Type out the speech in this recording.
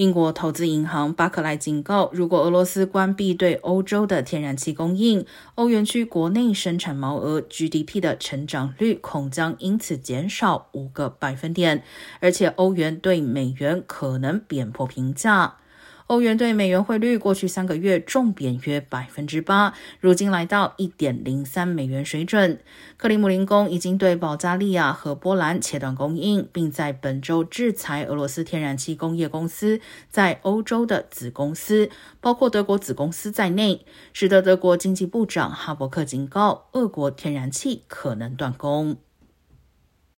英国投资银行巴克莱警告，如果俄罗斯关闭对欧洲的天然气供应，欧元区国内生产毛额 GDP 的成长率恐将因此减少五个百分点，而且欧元对美元可能贬破评价。欧元对美元汇率过去三个月重贬约百分之八，如今来到一点零三美元水准。克里姆林宫已经对保加利亚和波兰切断供应，并在本周制裁俄罗斯天然气工业公司在欧洲的子公司，包括德国子公司在内，使得德国经济部长哈伯克警告，俄国天然气可能断供。